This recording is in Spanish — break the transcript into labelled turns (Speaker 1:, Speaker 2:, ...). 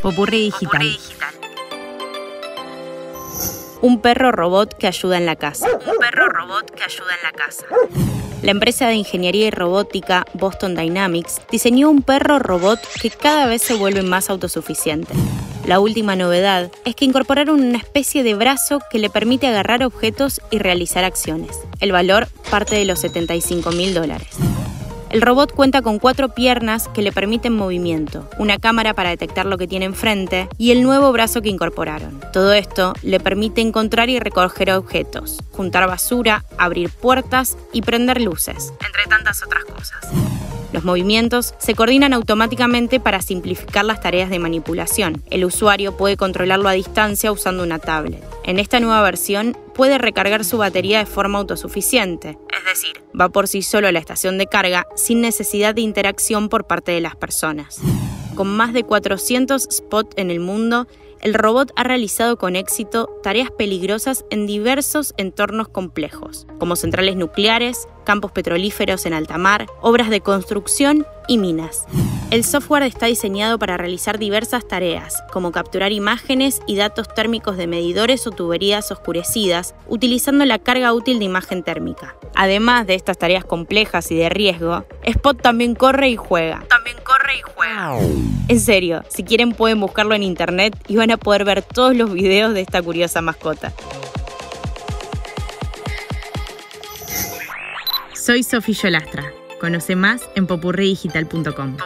Speaker 1: Popurrí digital. Un perro robot que ayuda en la casa.
Speaker 2: Un perro robot que ayuda en la casa.
Speaker 1: La empresa de ingeniería y robótica Boston Dynamics diseñó un perro robot que cada vez se vuelve más autosuficiente. La última novedad es que incorporaron una especie de brazo que le permite agarrar objetos y realizar acciones. El valor parte de los 75 mil dólares. El robot cuenta con cuatro piernas que le permiten movimiento, una cámara para detectar lo que tiene enfrente y el nuevo brazo que incorporaron. Todo esto le permite encontrar y recoger objetos, juntar basura, abrir puertas y prender luces, entre tantas otras cosas. Los movimientos se coordinan automáticamente para simplificar las tareas de manipulación. El usuario puede controlarlo a distancia usando una tablet. En esta nueva versión puede recargar su batería de forma autosuficiente, es decir, va por sí solo a la estación de carga sin necesidad de interacción por parte de las personas. Con más de 400 spots en el mundo, el robot ha realizado con éxito tareas peligrosas en diversos entornos complejos, como centrales nucleares, campos petrolíferos en alta mar, obras de construcción y minas. El software está diseñado para realizar diversas tareas, como capturar imágenes y datos térmicos de medidores o tuberías oscurecidas, utilizando la carga útil de imagen térmica. Además de estas tareas complejas y de riesgo, Spot también corre y juega.
Speaker 2: También corre y juega.
Speaker 1: En serio, si quieren pueden buscarlo en internet y van a poder ver todos los videos de esta curiosa mascota. Soy Sofía Yolastra. Conoce más en popurridigital.com.